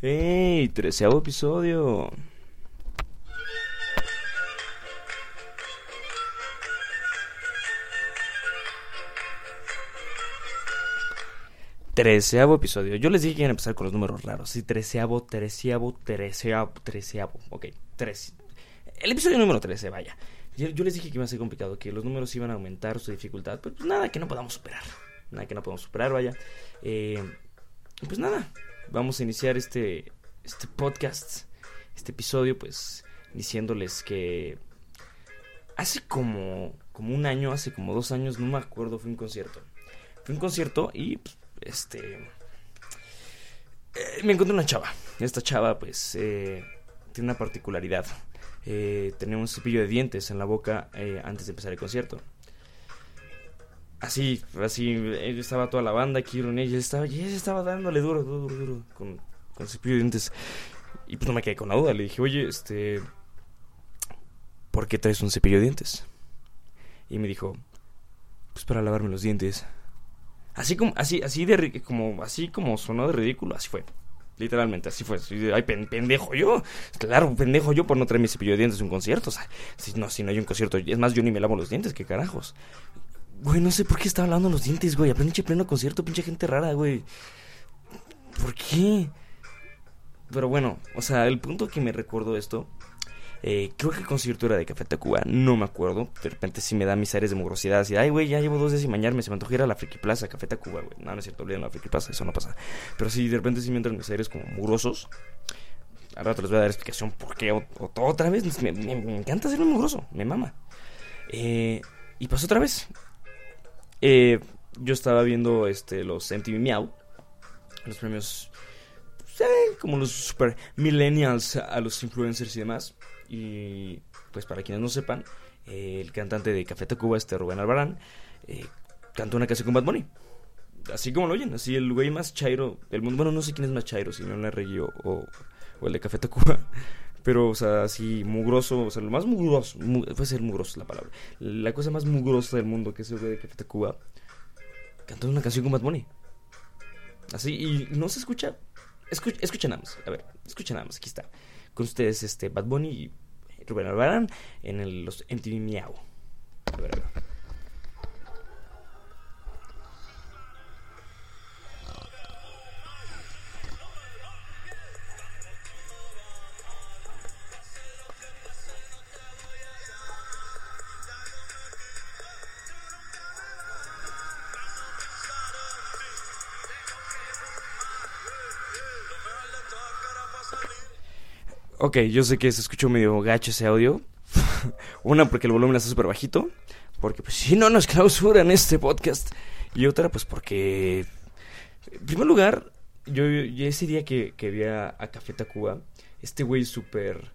¡Ey! Treceavo episodio. Treceavo episodio. Yo les dije que iban a empezar con los números raros. Sí, treceavo, treceavo, treceavo, treceavo. Ok, tres. El episodio número trece, vaya. Yo, yo les dije que iba a ser complicado, que los números iban a aumentar su dificultad. Pero pues nada que no podamos superar. Nada que no podamos superar, vaya. Eh, pues nada, vamos a iniciar este, este podcast, este episodio, pues diciéndoles que hace como, como un año, hace como dos años, no me acuerdo, fue un concierto. Fue un concierto y pues, este eh, me encontré una chava. Esta chava, pues, eh, tiene una particularidad. Eh, tenía un cepillo de dientes en la boca eh, antes de empezar el concierto. Así, así, estaba toda la banda aquí con ella, estaba, y ella estaba dándole duro, duro, duro, con, con cepillo de dientes. Y pues no me quedé con la duda, le dije, oye, este, ¿por qué traes un cepillo de dientes? Y me dijo, pues para lavarme los dientes. Así como, así, así de, como, así como sonó de ridículo, así fue. Literalmente, así fue. Ay, pen- pendejo yo. Claro, pendejo yo por no traer mi cepillo de dientes a un concierto. O sea, si no, si no hay un concierto. Es más, yo ni me lavo los dientes, qué carajos. Güey, no sé por qué estaba lavando los dientes, güey. Aprende pleno concierto, pinche gente rara, güey. ¿Por qué? Pero bueno, o sea, el punto que me recuerdo esto. eh, creo que el concierto era de Café Tacuba, no me acuerdo. De repente sí me da mis aires de mugrosidad. Así, ay, güey, ya llevo dos días sin bañarme. Se me antojó ir a la Friki Plaza, Café Tacuba, güey. No, no es cierto, olviden la Friki Plaza, eso no pasa. Pero sí, de repente sí me entran mis aires como mugrosos. Al rato les voy a dar explicación por qué. O, otra vez, me, me- me encanta hacerme mugroso, me mama. Eh, y pasó otra vez. Eh, yo estaba viendo este, los MTV Miau, los premios, pues, eh, como los super millennials a los influencers y demás. Y pues para quienes no sepan, eh, el cantante de Café Tacuba, este Rubén Albarán, eh, cantó una canción con Bad Bunny. Así como lo oyen, así el güey más chairo del mundo. Bueno, no sé quién es más chairo, si no o, o, o el de Café Tacuba. Pero, o sea, así mugroso, o sea, lo más mugroso, mu- puede ser mugroso la palabra. La cosa más mugrosa del mundo, que es el de Café Tacuba, una canción con Bad Bunny. Así, y no se escucha. Escucha, escucha nada más, a ver, escucha nada más, aquí está. Con ustedes, este, Bad Bunny y Rubén Albarán en el, los MTV Miau. A ver, a ver. Ok, yo sé que se escuchó medio gacho ese audio. Una, porque el volumen está súper bajito. Porque, pues, si no nos clausuran este podcast. Y otra, pues, porque. En primer lugar, yo, ese día que, que vi a, a Café Tacuba, este güey súper.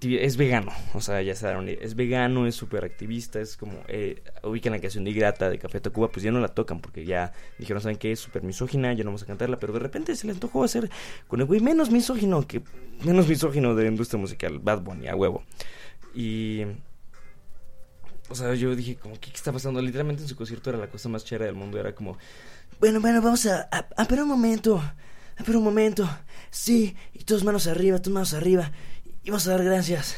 Es vegano, o sea, ya se daron Es vegano, es súper activista. Es como. Eh, ubican la canción de Grata de Café Tacuba, pues ya no la tocan porque ya dijeron, ¿saben qué? Es súper misógina, ya no vamos a cantarla. Pero de repente se le antojó hacer con el güey menos misógino que. Menos misógino de la industria musical, Bad Bunny, a huevo. Y. O sea, yo dije, como, ¿qué, está pasando? Literalmente en su concierto era la cosa más chera del mundo. Era como, bueno, bueno, vamos a. A, pero un momento. A pero un momento. Sí, y tus manos arriba, tus manos arriba. Y vamos a dar gracias.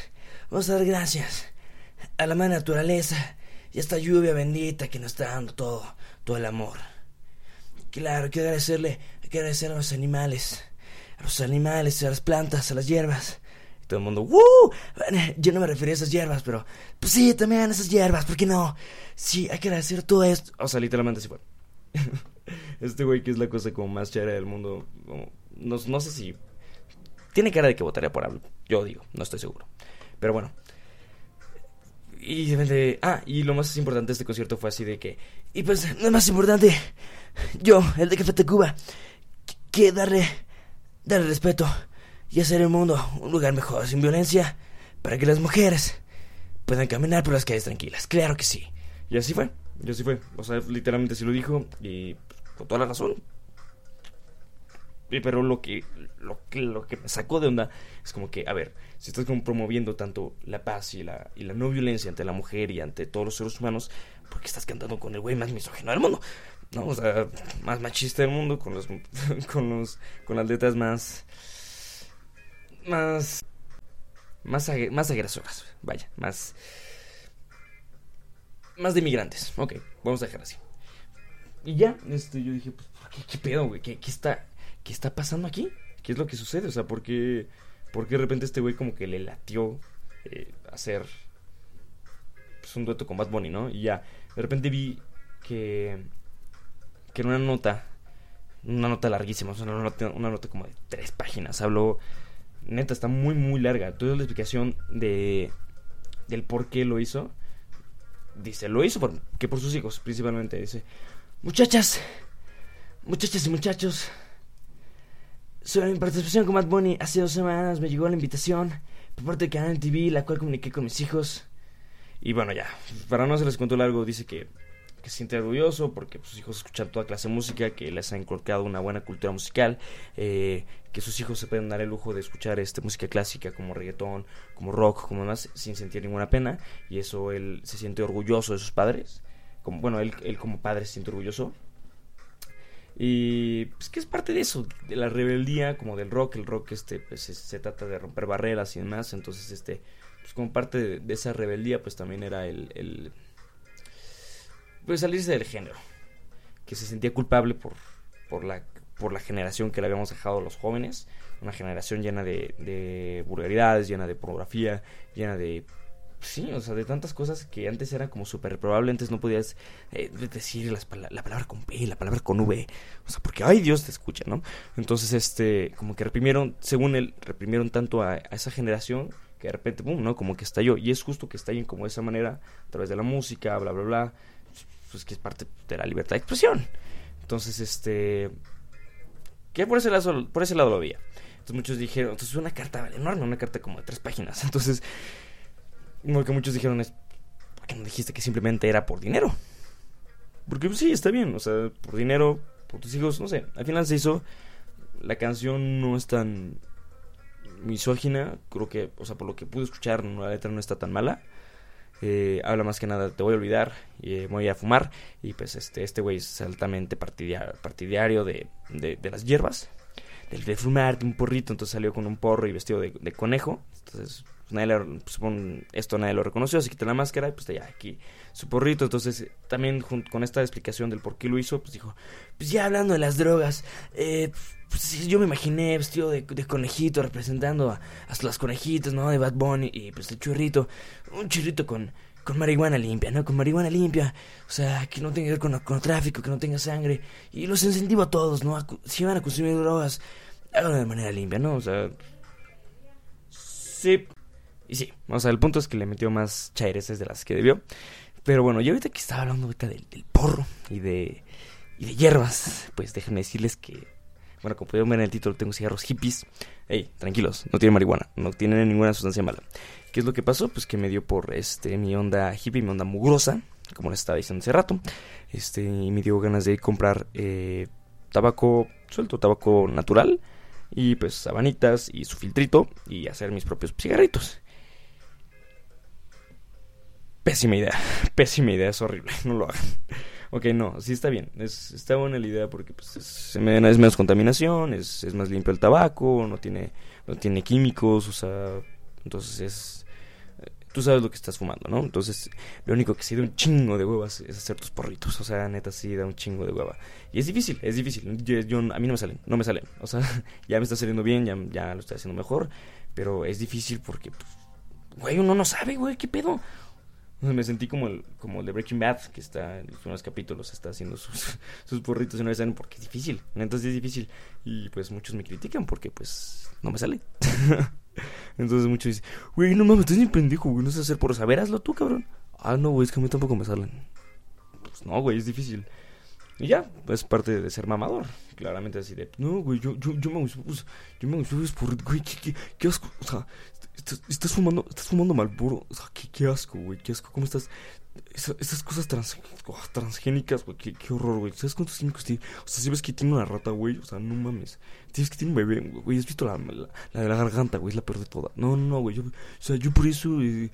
Vamos a dar gracias a la madre naturaleza y a esta lluvia bendita que nos está dando todo, todo el amor. Claro, hay que agradecerle, hay que agradecer a los animales, a los animales, a las plantas, a las hierbas. Y todo el mundo, ¡Woo! Yo no me refería a esas hierbas, pero pues sí, también a esas hierbas, ¿por qué no? Sí, hay que agradecer todo esto. O sea, literalmente así fue. este güey que es la cosa como más chera del mundo, no, no sé si... Tiene cara de que votaría por AMLO, yo digo, no estoy seguro. Pero bueno. Y de ah, y lo más importante de este concierto fue así de que, y pues, lo más importante, yo, el de Café Tacuba, que- que darle, darle respeto y hacer el mundo un lugar mejor, sin violencia, para que las mujeres puedan caminar por las calles tranquilas. Claro que sí. Y así fue, y así fue. O sea, literalmente así lo dijo y con toda la razón. Pero lo que, lo lo que me sacó de onda es como que, a ver, si estás como promoviendo tanto la paz y la, y la no violencia ante la mujer y ante todos los seres humanos, ¿por qué estás cantando con el güey más misógino del mundo? no, o sea, más machista del mundo, con los, con los, con las letras más, más, más, más agresoras, vaya, más, más de inmigrantes, ok, vamos a dejar así. Y ya, este, yo dije, pues, ¿qué, qué pedo, güey? ¿Qué, ¿Qué, está, ¿Qué está pasando aquí? ¿Qué es lo que sucede? O sea, ¿por qué, por qué de repente este güey como que le latió eh, hacer pues, un dueto con Bad Bunny, ¿no? Y ya, de repente vi que, que en una nota, una nota larguísima, una nota, una nota como de tres páginas, habló, neta, está muy, muy larga, toda la explicación de, del por qué lo hizo. Dice, lo hizo por, que por sus hijos, principalmente. Dice, muchachas, muchachas y muchachos, sobre mi participación con Bad Bunny, hace dos semanas me llegó la invitación por parte de Canal TV, la cual comuniqué con mis hijos. Y bueno, ya, para no hacerles cuento largo, dice que, se siente orgulloso porque sus hijos escuchan toda clase de música, que les ha inculcado una buena cultura musical, eh, que sus hijos se pueden dar el lujo de escuchar este, música clásica como reggaetón, como rock, como más, sin sentir ninguna pena. Y eso él se siente orgulloso de sus padres. Como, bueno, él, él como padre se siente orgulloso. Y pues que es parte de eso, de la rebeldía, como del rock. El rock este pues se, trata de romper barreras y demás. Entonces este pues como parte de, esa rebeldía, pues también era el, pues salirse del género, que se sentía culpable por, por, la, por la generación que le habíamos dejado a los jóvenes, una generación llena de vulgaridades, llena de pornografía, llena de Sí, o sea, de tantas cosas que antes era como súper probable, antes no podías eh, decir las pala la palabra con P, la palabra con V, o sea, porque, ay, Dios te escucha, ¿no? Entonces, este, como que reprimieron, según él, reprimieron tanto a, esa generación que de repente, boom, ¿no? Como que estalló. Y es justo que estallen como de esa manera, a través de la música, bla, bla, bla. Pues que es parte de la libertad de expresión. Entonces, este. Que por ese lado, por ese lado lo veía. Entonces muchos dijeron, entonces una carta enorme, una carta como de tres páginas. Entonces, lo que muchos dijeron es, ¿por qué no dijiste que simplemente era por dinero? Porque pues, sí, está bien, o sea, por dinero, por tus hijos, no sé. Al final se hizo, la canción no es tan misógina, creo que, o sea, por lo que pude escuchar, la letra no está tan mala. Eh, habla más que nada, te voy a olvidar, eh, voy a fumar. Y pues este este güey es altamente partidario de, de, de, las hierbas, del de fumar, de un porrito. Entonces salió con un porro y vestido de, de conejo. Entonces, pues, nadie pues, esto nadie lo reconoció, se quitó la máscara y pues ya aquí su porrito. Entonces, también con esta explicación del por qué lo hizo, pues dijo: Pues ya hablando de las drogas, eh pues yo me imaginé vestido de, conejito representando a, las conejitas, ¿no? De Bad Bunny y pues el churrito, un churrito con, con marihuana limpia, ¿no? Con marihuana limpia, o sea, que no tenga que ver con, tráfico, que no tenga sangre. Y los incentivo a todos, ¿no? Si van a consumir drogas, háganlo de manera limpia, ¿no? O sea... Sí. Y sí, o sea, el punto es que le metió más chaireses de las que debió. Pero bueno, yo ahorita que estaba hablando ahorita del, del porro y de, y de hierbas, pues déjenme decirles que bueno, como pudieron ver en el título, tengo cigarros hippies. Ey, tranquilos, no tienen marihuana, no tienen ninguna sustancia mala. ¿Qué es lo que pasó? Pues que me dio por este mi onda hippie, mi onda mugrosa, como les estaba diciendo hace rato. Este, y me dio ganas de comprar eh, tabaco suelto, tabaco natural. Y pues sabanitas y su filtrito. Y hacer mis propios cigarritos. Pésima idea, pésima idea, es horrible, no lo hagan. Ok, no, sí está bien. Es, está buena la idea porque pues, es, menos contaminación, es, es, más limpio el tabaco, no tiene, no tiene químicos, o sea, entonces es... Tú sabes lo que estás fumando, ¿no? Entonces, lo único que sí da un chingo de huevas es hacer tus porritos. O sea, neta, sí da un chingo de hueva. Y es difícil, es difícil. Yo, yo, a mí no me salen, no me salen. O sea, ya me está saliendo bien, ya, ya lo estoy haciendo mejor. Pero es difícil porque, pues, güey, uno no sabe, güey, ¿qué pedo? Me sentí como el, como el de Breaking Bad, que está en los primeros capítulos, está haciendo sus, sus porritos y no me salen porque es difícil. Entonces es difícil. Y pues muchos me critican porque pues no me sale. Entonces muchos dicen, güey, no mames, estás ni pendejo, güey, no sé hacer por saber, hazlo tú, cabrón. Ah, no, güey, es que a mí tampoco me salen. Pues no, güey, es difícil. Y ya, es parte de ser mamador. Claramente así de, no, güey, yo, yo, yo me gusto, pues, yo me gusto, por, güey, qué, qué, qué asco, o sea, estás, fumando, estás fumando Malboro, o sea, qué, asco, güey, qué asco, ¿cómo estás? esas cosas trans, transgénicas, güey, qué, horror, güey. ¿Sabes cuántos químicos tiene? O sea, si ves que tiene una rata, güey, o sea, no mames. Tienes que tiene un bebé, güey. ¿Has visto la, la, de la garganta, güey? Es la peor de todas. No, no, no, güey. Yo, o sea, yo por eso, eh,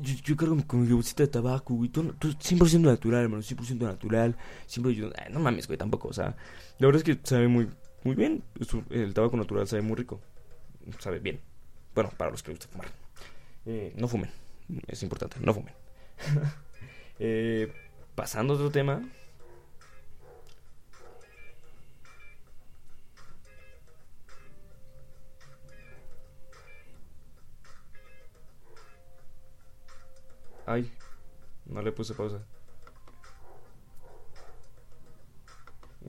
yo, cargo con mi bolsita de tabaco, güey. Tú, tú 100% natural, hermano, 100% natural. Siempre yo, no mames, güey, tampoco. O sea, la verdad es que sabe muy, muy bien. El tabaco natural sabe muy rico. Sabe bien. Bueno, para los que les gusta fumar. Eh, no fumen. Es importante, no fumen. Eh, pasando a otro tema. Ay, no le puse pausa.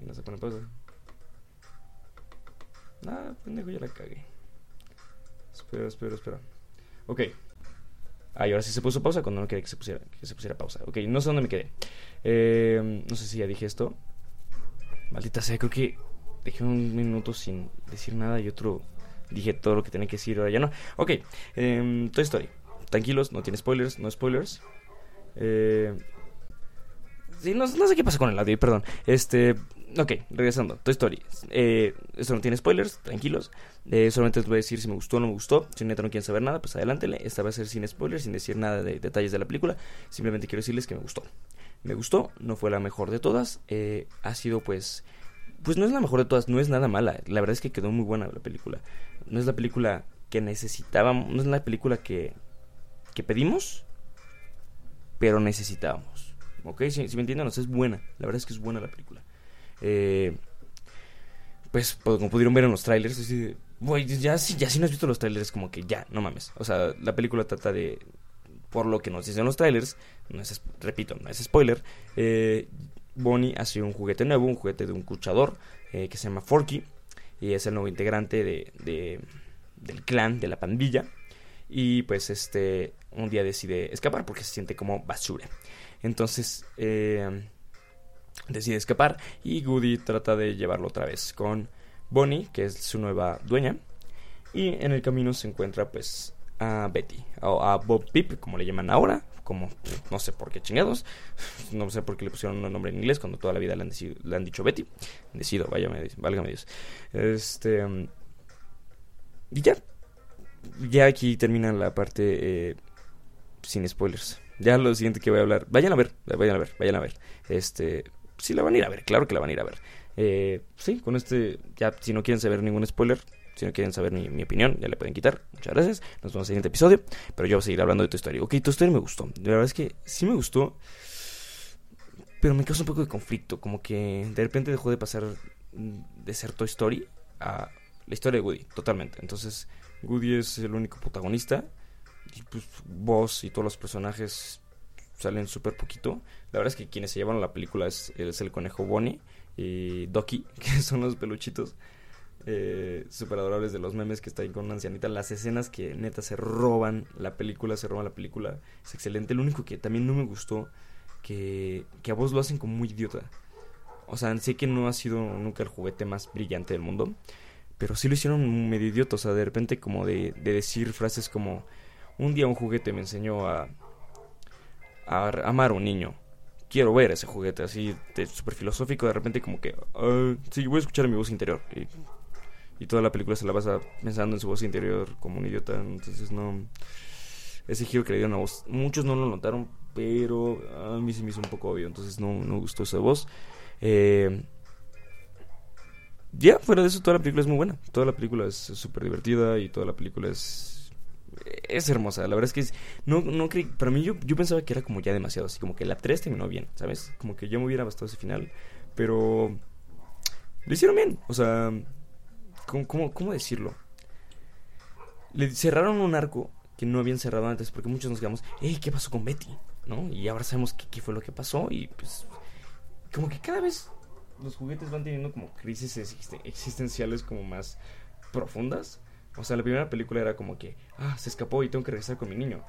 no se pone pausa. Ah, pendejo, ya la cagué. Espera, espera, espera. Ok. Ah, y ahora sí se puso pausa cuando no quería que se pusiera, que se pusiera pausa. Ok, no sé dónde me quedé. Eh, no sé si ya dije esto. Maldita sea, creo que dejé un minuto sin decir nada y otro dije todo lo que tenía que decir, ahora ya no. Ok, eh, Toy Story. Tranquilos, no tiene spoilers, no spoilers. Eh, sí, no, no, sé qué pasa con el audio, perdón. Este, Ok, regresando. Toy Story. Eh, esto no tiene spoilers, tranquilos. Eh, solamente les voy a decir si me gustó o no me gustó. Si no quieren saber nada, pues adelántele. Esta va a ser sin spoilers, sin decir nada de detalles de la película. Simplemente quiero decirles que me gustó. Me gustó, no fue la mejor de todas. Eh, ha sido pues... Pues no es la mejor de todas, no es nada mala. La verdad es que quedó muy buena la película. No es la película que necesitábamos, no es la película que, que pedimos, pero necesitábamos. ¿Ok? Si, si me entienden, es buena. La verdad es que es buena la película. Eh, pues, pues, como pudieron ver en los trailers, así ya, si, ya si no has visto los trailers, como que ya, no mames. O sea, la película trata de, por lo que nos dicen los trailers, no es, repito, no es spoiler, eh, Bonnie ha sido un juguete nuevo, un juguete de un cuchador eh, que se llama Forky, y es el nuevo integrante de, de, del clan, de la pandilla, y pues este, un día decide escapar porque se siente como basura. Entonces, eh, decide escapar y Goody trata de llevarlo otra vez con Bonnie, que es su nueva dueña. Y en el camino se encuentra pues a Betty, o a Bob Pip, como le llaman ahora, como no sé por qué chingados, no sé por qué le pusieron un nombre en inglés cuando toda la vida le han, dicho Betty. Decido, váyame, válgame Dios. Este. Y ya. Ya aquí termina la parte eh, sin spoilers. Ya lo siguiente que voy a hablar. Vayan a ver, vayan a ver, vayan a ver. Este sí la van a ir a ver, claro que la van a ir a ver. Eh, sí, con este, ya si no quieren saber ningún spoiler, si no quieren saber mi, opinión, ya le pueden quitar. Muchas gracias. Nos vemos en el siguiente episodio. Pero yo voy a seguir hablando de tu historia. Ok, tu historia me gustó. La verdad es que sí me gustó. Pero me causa un poco de conflicto. Como que de repente dejó de pasar de ser tu Story a la historia de Woody. Totalmente. Entonces, Woody es el único protagonista. Y pues vos y todos los personajes salen súper poquito. La verdad es que quienes se llevan la película es, el conejo Bonnie y Doki, que son los peluchitos eh, súper adorables de los memes que está ahí con una ancianita. Las escenas que neta se roban la película, se roban la película, es excelente. Lo único que también no me gustó, que, que a vos lo hacen como muy idiota. O sea, sé que no ha sido nunca el juguete más brillante del mundo, pero sí lo hicieron medio idiota. O sea, de repente como de, de decir frases como, un día un juguete me enseñó a amar a un niño. Quiero ver ese juguete así, súper filosófico, de repente como que, uh, sí, voy a escuchar mi voz interior. Y, toda la película se la pasa pensando en su voz interior como un idiota. Entonces no... Ese giro que le dieron a voz, muchos no lo notaron, pero a mí sí me hizo un poco obvio, entonces no, no gustó esa voz. Eh, ya, fuera de eso, toda la película es muy buena. Toda la película es súper divertida y toda la película es es hermosa. La verdad es que no, no creí, para mí yo, yo pensaba que era como ya demasiado, así como que la 3 terminó bien, ¿sabes? Como que yo me hubiera bastado ese final, pero lo hicieron bien, o sea, ¿cómo, cómo, decirlo? Le cerraron un arco que no habían cerrado antes, porque muchos nos quedamos, hey, ¿qué pasó con Betty? ¿No? Y ahora sabemos qué, qué fue lo que pasó y pues como que cada vez los juguetes van teniendo como crisis existenciales como más profundas o sea, la primera película era como que, ah, se escapó y tengo que regresar con mi niño.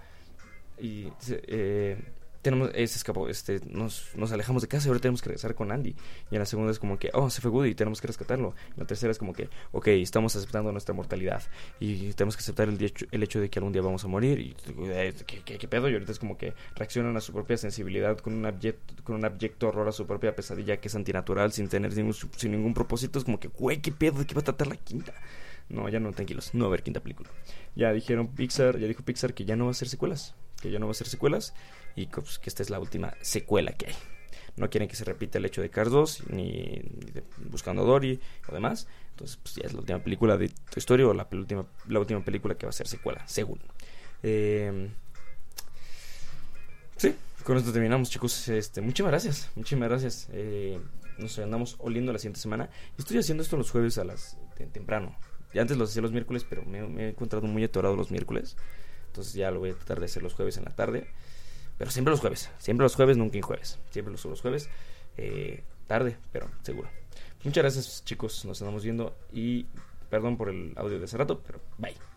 Y, eh, tenemos, eh, se escapó, este, nos, nos alejamos de casa y ahora tenemos que regresar con Andy. Y en la segunda es como que, oh, se fue Woody y tenemos que rescatarlo. En la tercera es como que, ok, estamos aceptando nuestra mortalidad y tenemos que aceptar el, hecho, el hecho de que algún día vamos a morir. Y, eh, ¿qué, qué, pedo? Y ahorita es como que reaccionan a su propia sensibilidad con un, abyecto, con un abyecto horror a su propia pesadilla que es antinatural sin tener ningún, sin ningún propósito. Es como que, güey, ¿qué pedo? ¿De qué va a tratar la quinta? No, ya no, tranquilos, no va a haber quinta película. Ya dijeron Pixar, ya dijo Pixar que ya no va a hacer secuelas, que ya no va a hacer secuelas y pues, que esta es la última secuela que hay. No quieren que se repita el hecho de Cars 2, ni, Buscando a Dory o demás. Entonces, pues ya es la última película de tu historia o la última, la última película que va a ser secuela, según. Eh, sí, con esto terminamos, chicos. Este, muchísimas gracias, muchísimas gracias. Eh, nos andamos oliendo la siguiente semana. Estoy haciendo esto los jueves a las temprano. Antes lo hacía los miércoles, pero me, he encontrado muy atorado los miércoles. Entonces ya lo voy a tratar de hacer los jueves en la tarde. Pero siempre los jueves. Siempre los jueves, nunca en jueves. Siempre los, los jueves. Eh, tarde, pero seguro. Muchas gracias chicos. Nos andamos viendo. Y perdón por el audio de hace rato, pero bye.